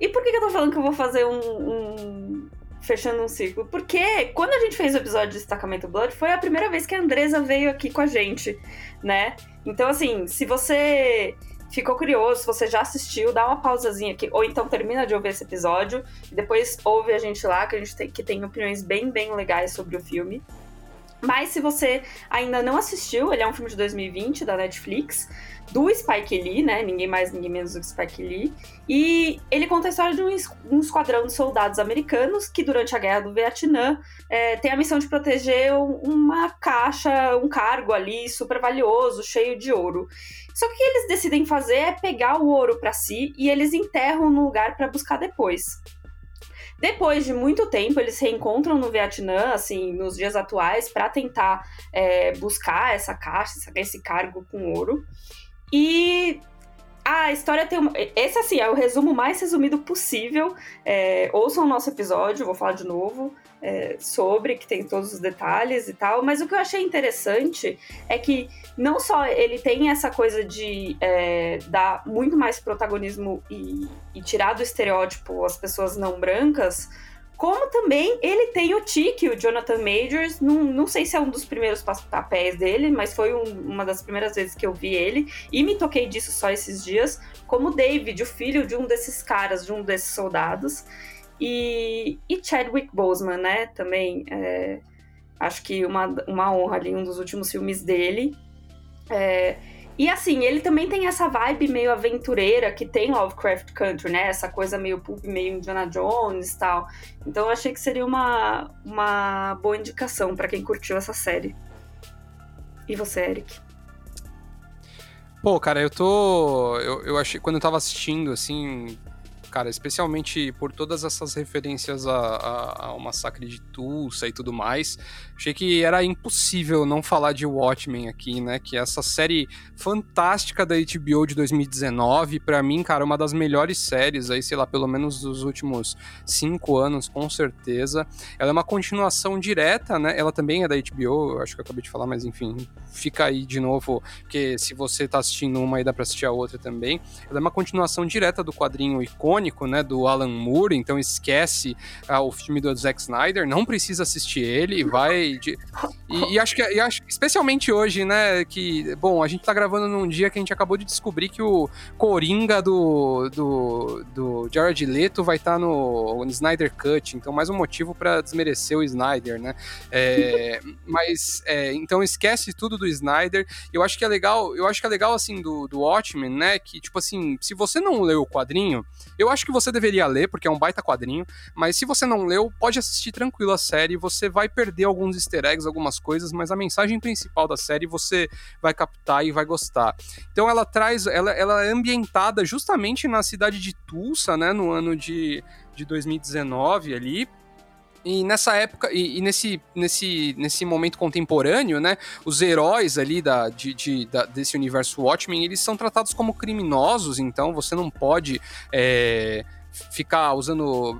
E por que, que eu tô falando que eu vou fazer um, um- Fechando um ciclo? Porque quando a gente fez o episódio de Destacamento Blood, foi a primeira vez que a Andresa veio aqui com a gente, né? Então, assim, se você ficou curioso, se você já assistiu, dá uma pausazinha aqui, ou então termina de ouvir esse episódio e depois ouve a gente lá, que a gente tem, que tem opiniões bem, bem legais sobre o filme. Mas se você ainda não assistiu, ele é um filme de 2020 da Netflix do Spike Lee, né? Ninguém mais, ninguém menos do que Spike Lee. E ele conta a história de um, esquadrão de soldados americanos que, durante a guerra do Vietnã, é, tem a missão de proteger uma caixa, um cargo ali super valioso, cheio de ouro. Só que o que eles decidem fazer é pegar o ouro para si e eles enterram no lugar para buscar depois. Depois de muito tempo, eles se reencontram no Vietnã, assim, nos dias atuais, para tentar é, buscar essa caixa, esse cargo com ouro. E a história tem uma. Esse, assim, é o resumo mais resumido possível. É, ouçam o nosso episódio, vou falar de novo é, sobre, que tem todos os detalhes e tal. Mas o que eu achei interessante é que não só ele tem essa coisa de é, dar muito mais protagonismo e, e tirar do estereótipo as pessoas não brancas como também ele tem o Tiki, o Jonathan Majors, não, não sei se é um dos primeiros papéis dele, mas foi um, uma das primeiras vezes que eu vi ele, e me toquei disso só esses dias, como David, o filho de um desses caras, de um desses soldados. E, e Chadwick Boseman, né? Também é, acho que uma, uma honra ali, um dos últimos filmes dele. É, e assim, ele também tem essa vibe meio aventureira que tem Lovecraft Country, né? Essa coisa meio pulp, meio Indiana Jones e tal. Então eu achei que seria uma, uma boa indicação para quem curtiu essa série. E você, Eric? Pô, cara, eu tô. Eu, eu achei. Quando eu tava assistindo, assim, cara, especialmente por todas essas referências a, ao massacre de Tulsa e tudo mais. Achei que era impossível não falar de Watchmen aqui, né? Que é essa série fantástica da HBO de 2019, para mim, cara, uma das melhores séries aí, sei lá, pelo menos dos últimos cinco anos, com certeza. Ela é uma continuação direta, né? Ela também é da HBO, acho que eu acabei de falar, mas enfim, fica aí de novo, porque se você tá assistindo uma aí dá pra assistir a outra também. Ela é uma continuação direta do quadrinho icônico, né, do Alan Moore, então esquece ah, o filme do Zack Snyder, não precisa assistir ele, vai... De... E, e, acho que, e acho, especialmente hoje, né, que, bom, a gente tá gravando num dia que a gente acabou de descobrir que o Coringa do, do, do Jared Leto vai estar tá no, no Snyder Cut, então mais um motivo para desmerecer o Snyder, né, é, mas, é, então esquece tudo do Snyder. Eu acho que é legal, eu acho que é legal assim do, do Watchmen, né? Que, tipo assim, se você não leu o quadrinho, eu acho que você deveria ler, porque é um baita quadrinho. Mas se você não leu, pode assistir tranquilo a série. Você vai perder alguns easter eggs, algumas coisas, mas a mensagem principal da série você vai captar e vai gostar. Então ela traz, ela, ela é ambientada justamente na cidade de Tulsa, né? No ano de, de 2019 ali e nessa época, e, e, nesse, nesse, nesse momento contemporâneo, né, os heróis ali da, de, de da, desse universo Watchmen, eles são tratados como criminosos, então você não pode é, ficar usando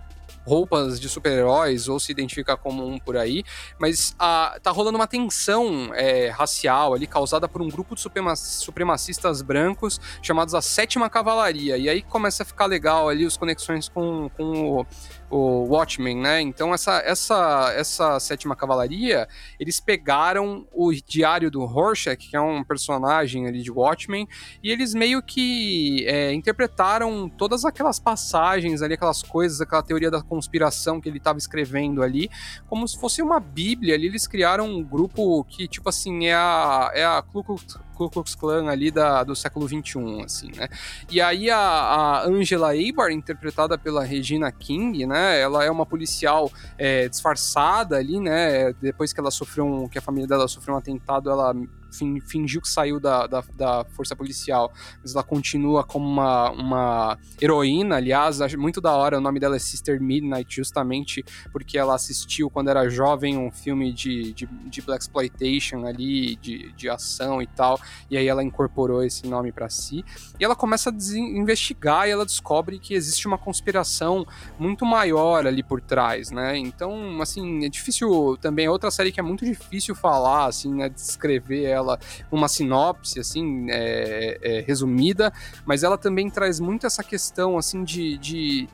roupas de super-heróis ou se identificar como um por aí, mas a, tá rolando uma tensão é, racial ali causada por um grupo de supremacistas brancos chamados a Sétima Cavalaria, e aí começa a ficar legal ali as conexões com, com o o Watchmen, né? Então essa essa essa sétima cavalaria, eles pegaram o diário do Rorschach, que é um personagem ali de Watchmen, e eles meio que é, interpretaram todas aquelas passagens ali, aquelas coisas, aquela teoria da conspiração que ele estava escrevendo ali, como se fosse uma bíblia. Ali eles criaram um grupo que tipo assim é a é a Ku Klux Ku Klux Klan ali da, do século XXI, assim, né? E aí a, a Angela Abar, interpretada pela Regina King, né? Ela é uma policial é, disfarçada ali, né? Depois que ela sofreu um, que a família dela sofreu um atentado, ela fingiu que saiu da, da, da, força policial, mas ela continua como uma, uma heroína, aliás, muito da hora, o nome dela é Sister Midnight, justamente porque ela assistiu quando era jovem um filme de, de, de Black Exploitation ali, de, de ação e tal, e aí ela incorporou esse nome para si, e ela começa a investigar e ela descobre que existe uma conspiração muito maior ali por trás, né, então, assim, é difícil também, é outra série que é muito difícil falar, assim, né, descrever ela uma sinopse, assim, é, é, resumida, mas ela também traz muito essa questão, assim, de, de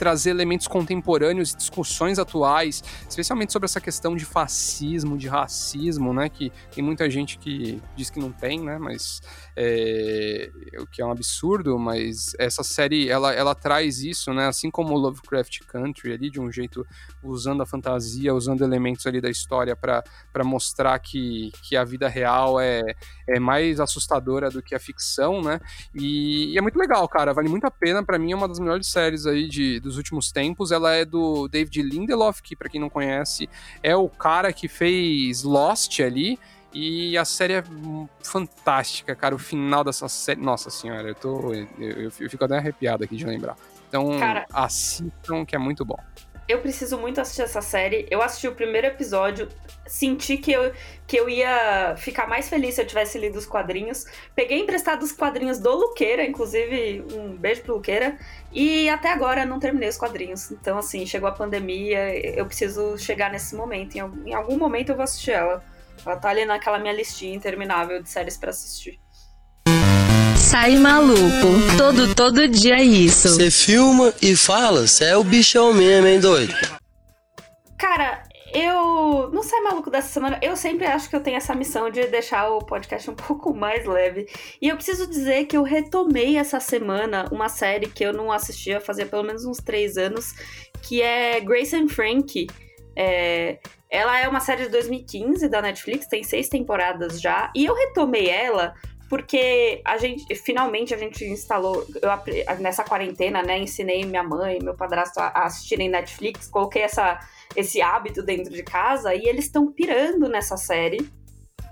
trazer elementos contemporâneos e discussões atuais, especialmente sobre essa questão de fascismo, de racismo, né? Que tem muita gente que diz que não tem, né? Mas é, o que é um absurdo, mas essa série ela, ela traz isso, né? Assim como Lovecraft Country ali, de um jeito usando a fantasia, usando elementos ali da história para mostrar que, que a vida real é, é mais assustadora do que a ficção, né? E, e é muito legal, cara. Vale muito a pena. Para mim é uma das melhores séries aí de, dos últimos tempos. Ela é do David Lindelof, que para quem não conhece é o cara que fez Lost ali. E a série é fantástica, cara. O final dessa série. Nossa senhora, eu tô. Eu, eu, fico até arrepiado aqui de lembrar. Então, cara, assistam, que é muito bom. Eu preciso muito assistir essa série. Eu assisti o primeiro episódio, senti que eu, que eu ia ficar mais feliz se eu tivesse lido os quadrinhos. Peguei emprestado os quadrinhos do Luqueira, inclusive um beijo pro Luqueira. E até agora não terminei os quadrinhos. Então, assim, chegou a pandemia, eu preciso chegar nesse momento. Em algum momento eu vou assistir ela. Ela tá ali naquela minha listinha interminável de séries para assistir. Sai maluco. Todo, todo dia é isso. Você filma e fala, você é o bichão mesmo, hein, doido? Cara, eu não sai maluco dessa semana. Eu sempre acho que eu tenho essa missão de deixar o podcast um pouco mais leve. E eu preciso dizer que eu retomei essa semana uma série que eu não assistia fazia pelo menos uns três anos, que é Grace and Frankie. É, ela é uma série de 2015 da Netflix, tem seis temporadas já, e eu retomei ela porque a gente finalmente a gente instalou eu, nessa quarentena, né? Ensinei minha mãe, meu padrasto a, assistirem Netflix, coloquei essa, esse hábito dentro de casa e eles estão pirando nessa série.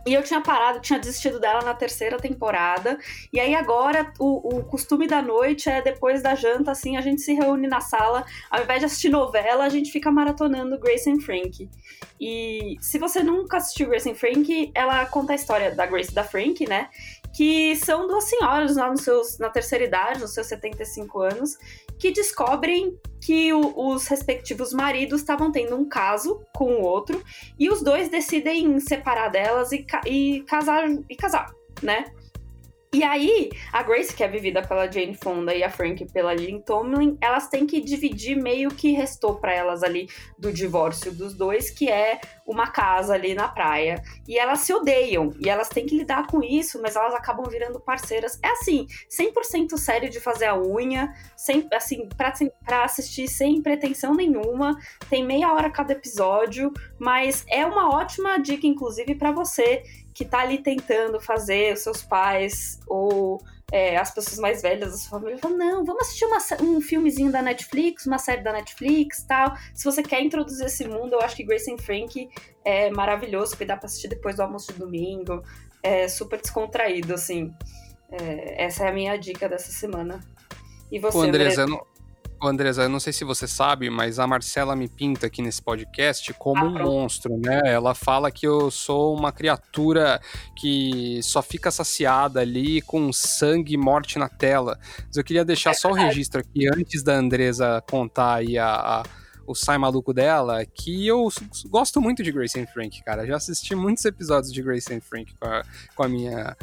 E eu tinha parado, tinha desistido dela na terceira temporada. E aí agora o, o, costume da noite é depois da janta, assim, a gente se reúne na sala. Ao invés de assistir novela, a gente fica maratonando Grace and Frank. E se você nunca assistiu Grace and Frank, ela conta a história da Grace e da Frank, né? Que são duas senhoras lá nos seus, na terceira idade, nos seus 75 anos, que descobrem que o, os respectivos maridos estavam tendo um caso com o outro e os dois decidem separar delas e, e casar e casar, né? E aí, a Grace, que é vivida pela Jane Fonda, e a Frank pela Lynn Tomlin, elas têm que dividir meio que restou para elas ali do divórcio dos dois, que é uma casa ali na praia. E elas se odeiam, e elas têm que lidar com isso, mas elas acabam virando parceiras. É assim, 100% sério de fazer a unha, sem, assim, pra, pra assistir sem pretensão nenhuma. Tem meia hora cada episódio, mas é uma ótima dica, inclusive, para você que tá ali tentando fazer os seus pais ou é, as pessoas mais velhas da sua família falam, não, vamos assistir uma, um filmezinho da Netflix, uma série da Netflix tal. Se você quer introduzir esse mundo, eu acho que Grace and Frank é maravilhoso, porque dá pra assistir depois do almoço de domingo. É super descontraído, assim. É, essa é a minha dica dessa semana. E você, Pô, Andresa, André? Ô, Andresa, eu não sei se você sabe, mas a Marcela me pinta aqui nesse podcast como ah, um monstro, né? Ela fala que eu sou uma criatura que só fica saciada ali com sangue e morte na tela. Mas eu queria deixar só o registro aqui, antes da Andresa contar aí a, a o sai maluco dela, que eu gosto muito de Grace and Frank, cara. Já assisti muitos episódios de Grace and Frank com a, com a minha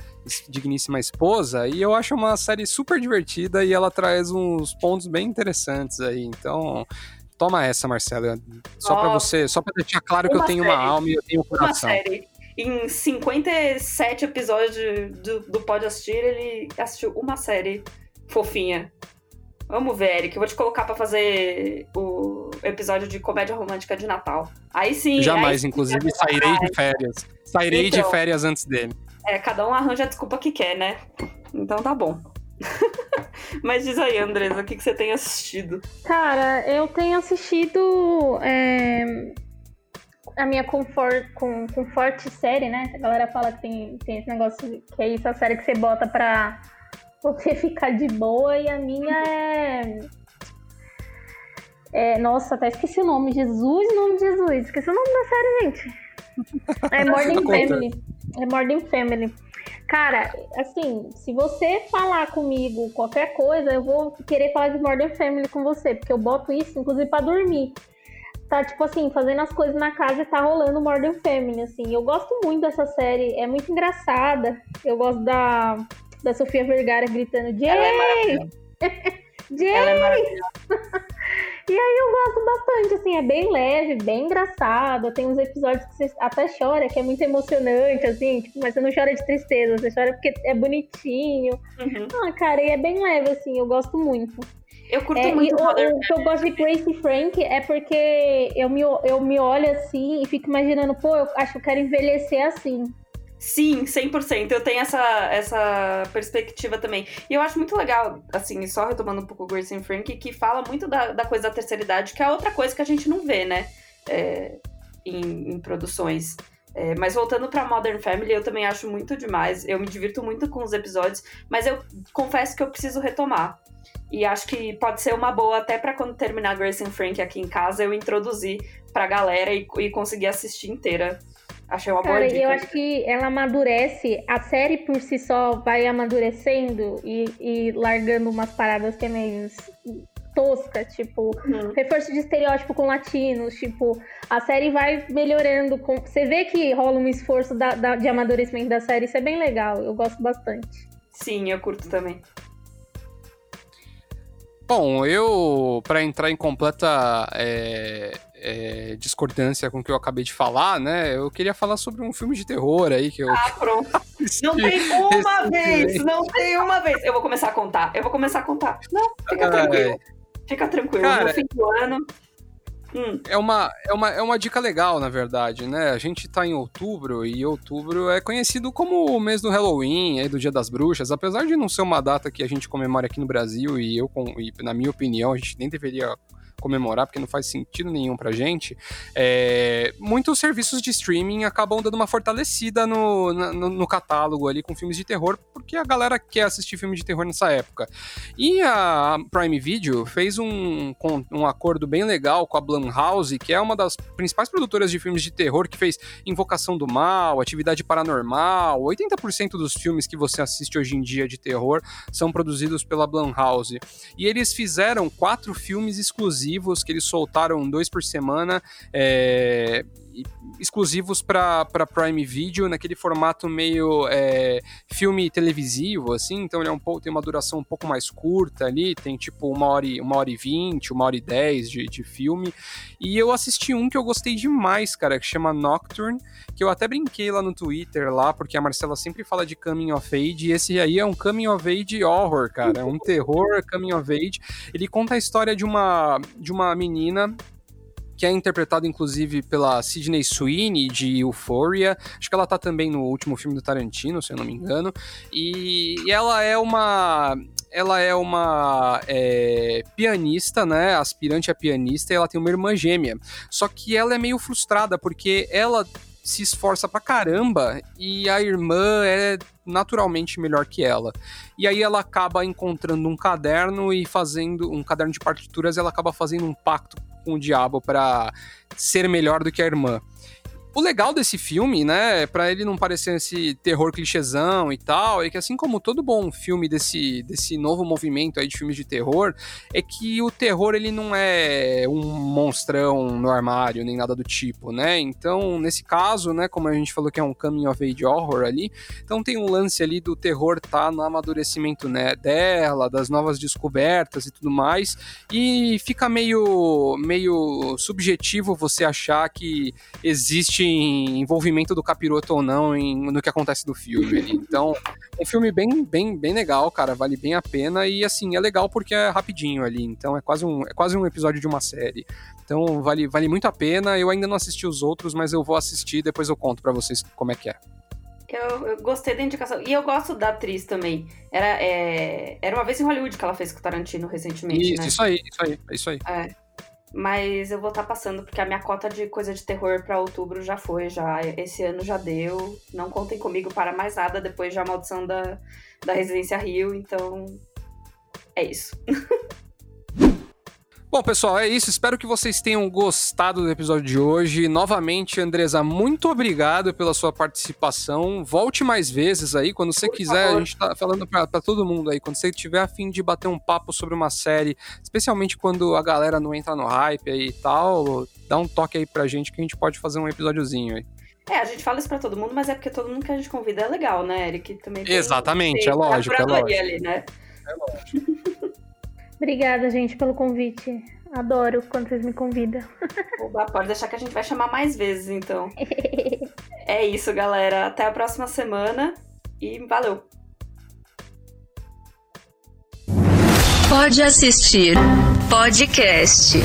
digníssima esposa e eu acho uma série super divertida e ela traz uns pontos bem interessantes aí. Então, toma essa, Marcela. Só para você, só para deixar claro que eu tenho série. uma alma e eu tenho um coração. Uma série. Em 57 episódios do, do Pode Assistir, ele assistiu uma série fofinha. Vamos ver, Eric. Eu vou te colocar para fazer o episódio de comédia romântica de Natal. Aí sim. Jamais, aí sim, inclusive, sairei de férias. Sairei então, de férias antes dele. É, cada um arranja a desculpa que quer, né? Então tá bom. Mas diz aí, Andresa, o que, que você tem assistido? Cara, eu tenho assistido é, a minha comfort, com, série, né? A galera fala que tem, tem esse negócio que é isso, a série que você bota pra você ficar de boa, e a minha é. é nossa, até esqueci o nome. Jesus, nome de Jesus. Esqueci o nome da série, gente. É Modern Family. É Modern Family. Cara, assim, se você falar comigo qualquer coisa, eu vou querer falar de Modern Family com você, porque eu boto isso, inclusive, pra dormir. Tá, tipo assim, fazendo as coisas na casa e tá rolando Modern Family, assim. Eu gosto muito dessa série, é muito engraçada. Eu gosto da, da Sofia Vergara gritando, Jay! Ela é maravilhosa. Jay! Ela é maravilhosa. E aí eu gosto bastante, assim, é bem leve, bem engraçado. Tem uns episódios que você até chora, que é muito emocionante, assim, tipo, mas você não chora de tristeza, você chora porque é bonitinho. Uhum. Ah, cara, e é bem leve, assim, eu gosto muito. Eu curto É, muito o, o que eu gosto de Grace Frank é porque eu me, eu me olho assim e fico imaginando, pô, eu acho que eu quero envelhecer assim. Sim, 100%. Eu tenho essa, essa perspectiva também. E eu acho muito legal, assim, só retomando um pouco o Grace Frank, que fala muito da, da coisa da terceira idade, que é outra coisa que a gente não vê, né? É, em, em produções. É, mas voltando pra Modern Family, eu também acho muito demais. Eu me divirto muito com os episódios, mas eu confesso que eu preciso retomar. E acho que pode ser uma boa, até pra quando terminar Grace Frank aqui em casa, eu introduzir pra galera e, e conseguir assistir inteira. Achei uma boa Cara, dica. e eu acho que ela amadurece, a série por si só vai amadurecendo e, e largando umas paradas que é meio tosca, tipo, Uhum. reforço de estereótipo com latinos, tipo, a série vai melhorando. Com... Você vê que rola um esforço da- da- de amadurecimento da série, isso é bem legal, eu gosto bastante. Sim, eu curto também. Bom, eu, pra entrar em completa é, é, discordância com o que eu acabei de falar, né? Eu queria falar sobre um filme de terror aí que eu. Ah, pronto. Não tem uma vez! Não tem uma vez! Eu vou começar a contar. Eu vou começar a contar. Não, fica Ai. tranquilo. Fica tranquilo. Cara, no fim do ano. Hum, É uma, é, uma, é uma dica legal, na verdade, né? A gente tá em outubro e outubro é conhecido como o mês do Halloween, aí do Dia das Bruxas, apesar de não ser uma data que a gente comemora aqui no Brasil e eu, com- e, na minha opinião, a gente nem deveria comemorar porque não faz sentido nenhum pra gente. É, muitos serviços de streaming acabam dando uma fortalecida no, no, no catálogo ali com filmes de terror, porque a galera quer assistir filme de terror nessa época. E a Prime Video fez um, um acordo bem legal com a Blumhouse, que é uma das principais produtoras de filmes de terror, que fez Invocação do Mal, Atividade Paranormal. 80% dos filmes que você assiste hoje em dia de terror são produzidos pela Blumhouse. E eles fizeram quatro filmes exclusivos que eles soltaram dois por semana. é, exclusivos para Prime Video, naquele formato meio é, filme televisivo, assim, então ele é um pouco, tem uma duração um pouco mais curta ali, tem tipo uma hora e, uma hora e vinte, uma hora e dez de, de filme. E eu assisti um que eu gostei demais, cara, que chama Nocturne, que eu até brinquei lá no Twitter, lá, porque a Marcela sempre fala de Coming of Age, e esse aí é um Coming of Age horror, cara, é um terror Coming of Age. Ele conta a história de uma, de uma menina que é interpretada inclusive pela Sidney Sweeney de Euphoria. Acho que ela tá também no último filme do Tarantino, se eu não me engano. E, e ela é uma ela é uma é, pianista, né? Aspirante a pianista, e ela tem uma irmã gêmea. Só que ela é meio frustrada porque ela se esforça pra caramba e a irmã é naturalmente melhor que ela. E aí ela acaba encontrando um caderno e fazendo um caderno de partituras, ela acaba fazendo um pacto com o diabo pra ser melhor do que a irmã. O legal desse filme, né, pra ele não parecer esse terror clichêzão e tal, é que assim como todo bom filme desse, desse novo movimento aí de filmes de terror, é que o terror ele não é um monstrão no armário, nem nada do tipo, né? Então, nesse caso, né, como a gente falou que é um coming of age horror ali, então tem um lance ali do terror tá no amadurecimento né, dela, das novas descobertas e tudo mais, e fica meio, meio subjetivo você achar que existe envolvimento do capiroto ou não em- no que acontece do filme. Então, é um filme bem, bem, bem legal, cara, vale bem a pena e assim, é legal porque é rapidinho ali, então é quase um, é quase um episódio de uma série. Então, vale, vale muito a pena. Eu ainda não assisti os outros, mas eu vou assistir, depois eu conto pra vocês como é que é. eu, eu gostei da indicação. E eu gosto da atriz também. Era, é, era uma vez em Hollywood que ela fez com o Tarantino recentemente, Isso, né? isso aí, isso aí, é isso aí. Mas eu vou estar passando, porque a minha cota de coisa de terror pra outubro já foi, já. Esse ano já deu. Não contem comigo para mais nada depois de A Maldição da, da Residência Rio, então. É isso. Bom, pessoal, é isso. Espero que vocês tenham gostado do episódio de hoje. Novamente, Andresa, muito obrigado pela sua participação. Volte mais vezes aí, quando você Por quiser. favor. A gente tá falando pra, pra todo mundo aí. Quando você tiver a fim de bater um papo sobre uma série, especialmente quando a galera não entra no hype aí e tal, dá um toque aí pra gente que a gente pode fazer um episódiozinho aí. É, a gente fala isso pra todo mundo, mas é porque todo mundo que a gente convida é legal, né, Eric? Também tem- Exatamente, é lógico, é lógico. ali, né? Obrigada, gente, pelo convite. Adoro quando vocês me convidam. Oba, pode deixar que a gente vai chamar mais vezes, então. é isso, galera. Até a próxima semana e valeu! Pode assistir podcast.